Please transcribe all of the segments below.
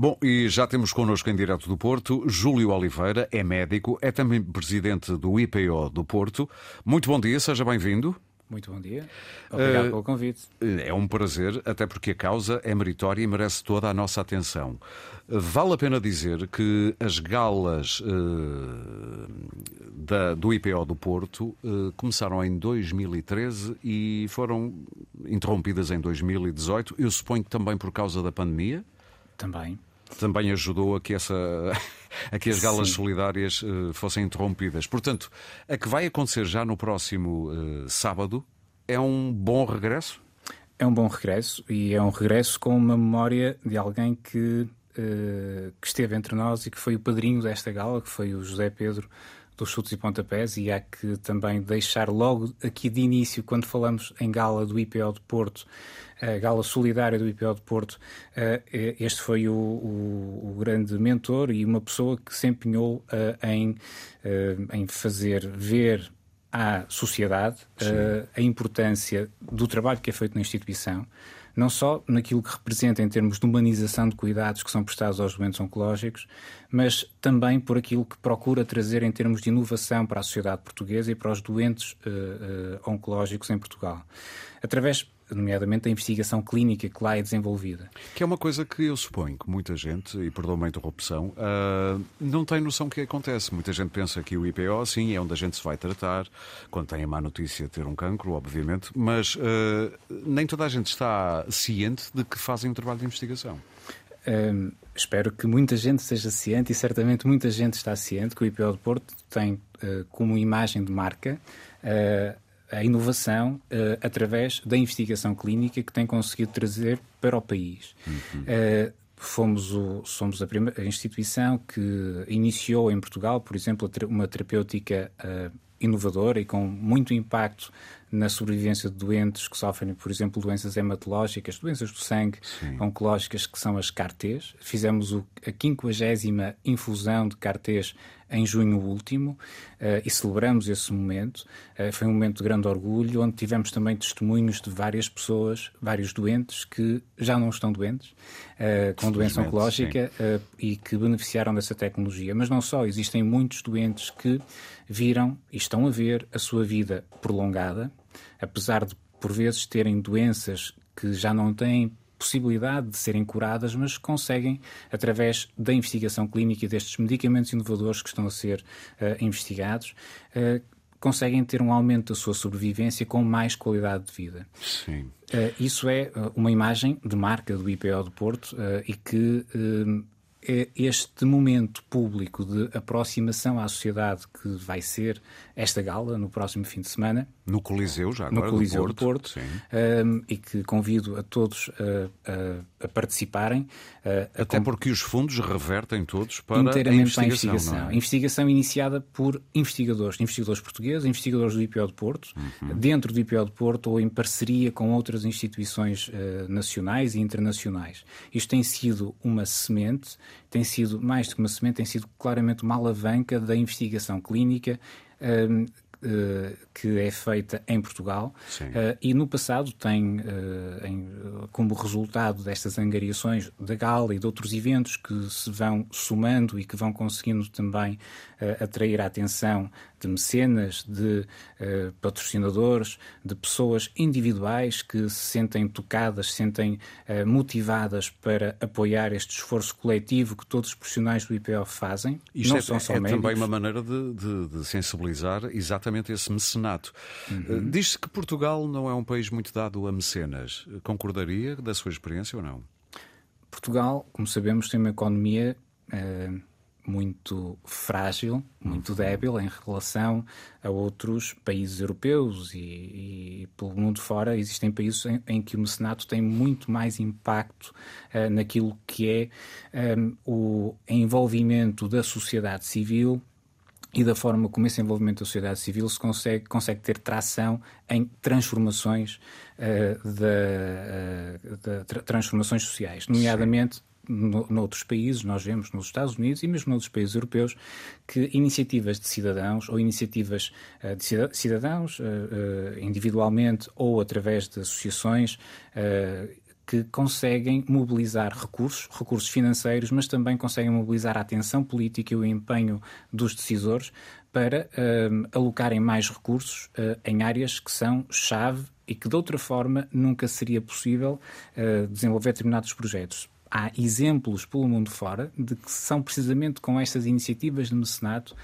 Bom, e já temos connosco em direto do Porto Júlio Oliveira, é médico, é também presidente do IPO do Porto. Muito bom dia, seja bem-vindo. Muito bom dia. Obrigado uh, pelo convite. É um prazer, até porque a causa é meritória e merece toda a nossa atenção. Vale a pena dizer que as galas uh, da, do IPO do Porto uh, começaram em 2013 e foram interrompidas em 2018. Eu suponho que também por causa da pandemia. Também. Também ajudou a que, essa, a que as galas Sim. solidárias uh, fossem interrompidas. Portanto, a que vai acontecer já no próximo sábado é um bom regresso? É um bom regresso e é um regresso com uma memória de alguém que eh, que esteve entre nós e que foi o padrinho desta gala, que foi o José Pedro dos chutes e pontapés, e há que também deixar logo aqui de início, quando falamos em gala do IPO de Porto, a gala solidária do IPO de Porto, eh, este foi o, o, o grande mentor e uma pessoa que se empenhou eh, em, em fazer ver à sociedade a importância do trabalho que é feito na instituição não só naquilo que representa em termos de humanização de cuidados que são prestados aos doentes oncológicos, mas também por aquilo que procura trazer em termos de inovação para a sociedade portuguesa e para os doentes uh, uh, oncológicos em Portugal. Através nomeadamente a investigação clínica que lá é desenvolvida. Que é uma coisa que eu suponho que muita gente, e perdoa-me a interrupção, uh, não tem noção do que acontece. Muita gente pensa que o IPO, sim, é onde a gente se vai tratar, quando tem a má notícia de ter um cancro, obviamente, mas uh, nem toda a gente está ciente de que fazem um trabalho de investigação. Uh, espero que muita gente esteja ciente e certamente muita gente está ciente que o IPO de Porto tem uh, como imagem de marca uh, a inovação uh, através da investigação clínica que tem conseguido trazer para o país. Uhum. Uh, fomos o, somos a, primeira, a instituição que iniciou em Portugal, por exemplo, uma terapêutica uh, inovadora e com muito impacto na sobrevivência de doentes que sofrem, por exemplo, doenças hematológicas, doenças do sangue Sim. oncológicas, que são as CAR-Ts. Fizemos o, a 50 infusão de CAR-Ts em junho último uh, e celebramos esse momento. Uh, foi um momento de grande orgulho, onde tivemos também testemunhos de várias pessoas, vários doentes que já não estão doentes, uh, com doença oncológica e que beneficiaram dessa tecnologia. Mas não só, existem muitos doentes que viram e estão a ver a sua vida prolongada, apesar de por vezes terem doenças que já não têm possibilidade de serem curadas, mas conseguem, através da investigação clínica e destes medicamentos inovadores que estão a ser uh, investigados, uh, conseguem ter um aumento da sua sobrevivência com mais qualidade de vida. Sim. Uh, isso é uma imagem de marca do IPO do Porto e que este momento público de aproximação à sociedade que vai ser esta gala no próximo fim de semana. No Coliseu, já agora, no Coliseu do Porto, do Porto um, e que convido a todos a, a, a participarem. A, Até porque os fundos revertem todos para inteiramente a investigação. Para a investigação. É? investigação iniciada por investigadores, investigadores portugueses, investigadores do IPO de Porto, uhum. dentro do IPO de Porto ou em parceria com outras instituições uh, nacionais e internacionais. Isto tem sido uma semente tem sido, mais do que uma semente, tem sido claramente uma alavanca da investigação clínica um, uh, que é feita em Portugal. Uh, e no passado tem uh, em, como resultado destas angariações da Gala e de outros eventos que se vão somando e que vão conseguindo também atrair a atenção de mecenas, de patrocinadores, de pessoas individuais que se sentem tocadas, se sentem motivadas para apoiar este esforço coletivo que todos os profissionais do IPO fazem. Isto não é, são só é também uma maneira de, de, de sensibilizar exatamente esse mecenato Uhum. Eh, diz-se que Portugal não é um país muito dado a mecenas. Concordaria da sua experiência ou não? Portugal, como sabemos, tem uma economia uh, muito frágil, muito uhum. débil em relação a outros países europeus e, e pelo mundo fora existem países em, em, que o mecenato tem muito mais impacto uh, naquilo que é um, o envolvimento da sociedade civil e da forma como esse envolvimento da sociedade civil se consegue, consegue ter tração em transformações uh, de, uh, de tra transformações sociais, nomeadamente no, noutros países, nós vemos nos Estados Unidos e mesmo noutros países europeus, que iniciativas de cidadãos ou iniciativas uh, de cidadãos uh, individualmente ou através de associações que conseguem mobilizar recursos, recursos financeiros, mas também conseguem mobilizar a atenção política e o empenho dos decisores para alocarem mais recursos uh, em áreas que são chave e que de outra forma nunca seria possível uh, desenvolver determinados projetos. Há exemplos pelo mundo fora de que são precisamente com estas iniciativas de mecenato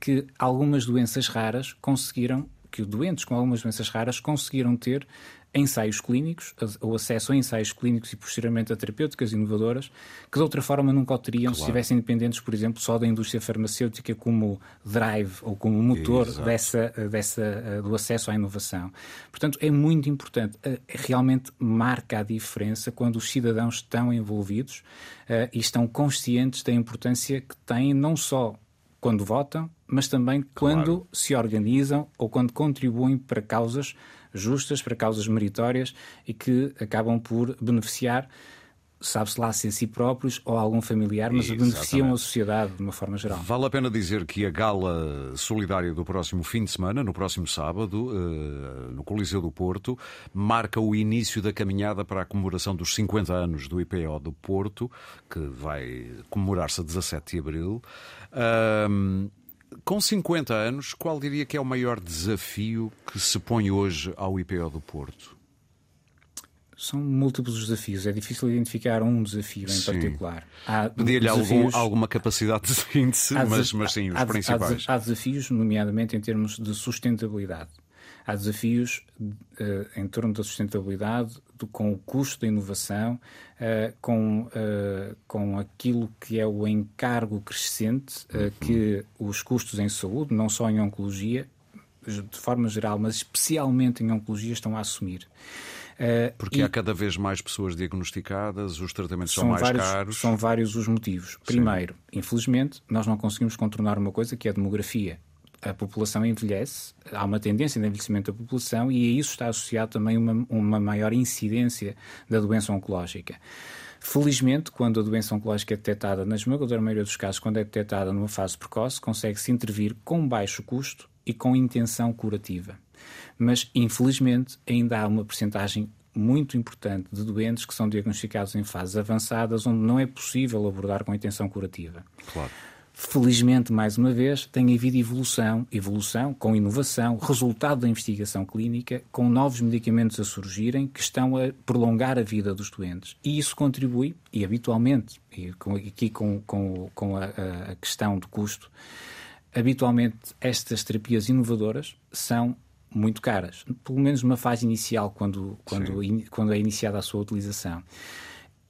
que algumas doenças raras conseguiram, que doentes com algumas doenças raras conseguiram ter ensaios clínicos, o acesso a ensaios clínicos e posteriormente a terapêuticas inovadoras, que de outra forma nunca o teriam claro. se estivessem independentes, por exemplo, só da indústria farmacêutica como drive ou como motor dessa, dessa, eh, do acesso à inovação. Portanto, é muito importante, eh, realmente marca a diferença quando os cidadãos estão envolvidos uh, e estão conscientes da importância que têm não só quando votam, mas também claro. quando se organizam ou quando contribuem para causas justas, para causas meritórias e que acabam por beneficiar sabe-se lá se a si próprios ou a algum familiar, mas Exatamente. beneficiam a sociedade de uma forma geral. Vale a pena dizer que a gala solidária do próximo fim de semana, no próximo sábado, eh, no Coliseu do Porto, marca o início da caminhada para a comemoração dos 50 anos do IPO do Porto, que vai comemorar-se a 17 de abril. Com 50 anos, qual diria que é o maior desafio que se põe hoje ao IPO do Porto? São múltiplos os desafios, é difícil identificar um desafio em sim. particular. Desafios... alguma capacidade de síntese, mas, mas sim, os há, principais. Há, há desafios, nomeadamente em termos de sustentabilidade. Há desafios uh, em torno da sustentabilidade, do, com o custo da inovação, uh, com, uh, com aquilo que é o encargo crescente uhum. que os custos em saúde, não só em oncologia, de forma geral, mas especialmente em oncologia, estão a assumir. Porque e há cada vez mais pessoas diagnosticadas, os tratamentos são, são mais vários, caros. São vários os motivos. Primeiro, Sim. infelizmente, nós não conseguimos contornar uma coisa que é a demografia a população envelhece, há uma tendência de envelhecimento da população e a isso está associado também uma, uma maior incidência da doença oncológica. Felizmente, quando a doença oncológica é detectada, na esmagadora maioria dos casos, quando é detectada numa fase precoce, consegue-se intervir com baixo custo e com intenção curativa. Mas, infelizmente, ainda há uma percentagem muito importante de doentes que são diagnosticados em fases avançadas onde não é possível abordar com intenção curativa. Claro. Felizmente, mais uma vez, tem havido evolução, evolução com inovação, resultado da investigação clínica, com novos medicamentos a surgirem que estão a prolongar a vida dos doentes. E isso contribui, e habitualmente, e com, aqui com, com, com a, a questão do custo, habitualmente estas terapias inovadoras são muito caras, pelo menos numa fase inicial, quando, quando, in, quando é iniciada a sua utilização.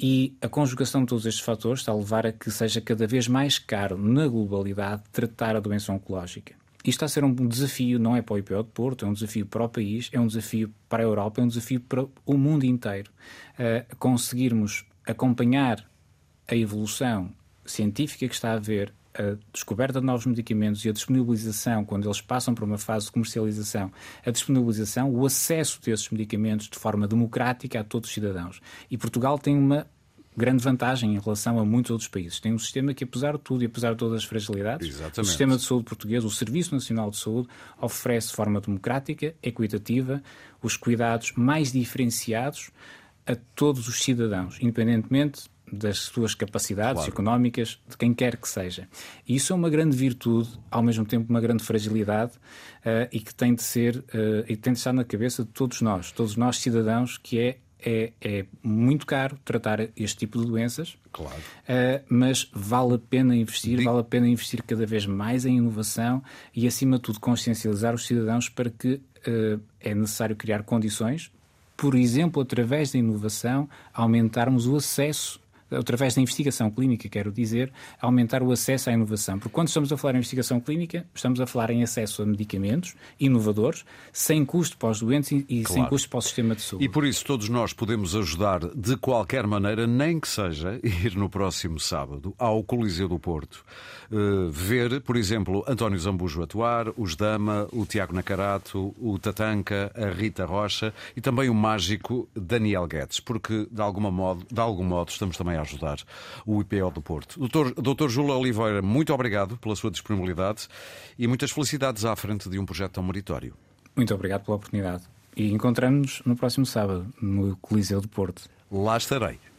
E a conjugação de todos estes fatores está a levar a que seja cada vez mais caro, na globalidade, tratar a doença oncológica. Isto está a ser um desafio, não é para o IPO de Porto, é um desafio para o país, é um desafio para a Europa, é um desafio para o mundo inteiro. Uh, conseguirmos acompanhar a evolução científica que está a haver, a descoberta de novos medicamentos e a disponibilização, quando eles passam para uma fase de comercialização, a disponibilização, o acesso desses medicamentos de forma democrática a todos os cidadãos. E Portugal tem uma grande vantagem em relação a muitos outros países. Tem um sistema que, apesar de tudo e apesar de todas as fragilidades, Exatamente. o sistema de saúde português, o Serviço Nacional de Saúde, oferece de forma democrática, equitativa, os cuidados mais diferenciados a todos os cidadãos, independentemente das suas capacidades claro. económicas, de quem quer que seja. E isso é uma grande virtude, ao mesmo tempo uma grande fragilidade, uh, e que tem de ser, uh, e tem de estar na cabeça de todos nós, todos nós cidadãos, que é é, é, muito caro tratar este tipo de doenças, claro. Uh, mas vale a pena investir, vale a pena investir cada vez mais em inovação e, acima de tudo, consciencializar os cidadãos para que uh, é necessário criar condições, por exemplo, através da inovação, aumentarmos o acesso através da investigação clínica, quero dizer, aumentar o acesso à inovação. Porque quando estamos a falar em investigação clínica, estamos a falar em acesso a medicamentos inovadores, sem custo para os doentes e claro. sem custo para o sistema de saúde. E por isso todos nós podemos ajudar de qualquer maneira, nem que seja ir no próximo sábado ao Coliseu do Porto, uh, ver, por exemplo, António Zambujo atuar, os Dama, o Tiago Nacarato, o Tatanca, a Rita Rocha e também o mágico Daniel Guedes, porque de, alguma modo, de algum modo estamos também a ajudar o IPO do Porto. Doutor, doutor Júlio Oliveira, muito obrigado pela sua disponibilidade e muitas felicidades à frente de um projeto tão meritório. Muito obrigado pela oportunidade. E encontramos-nos no próximo sábado, no Coliseu do Porto. lá estarei.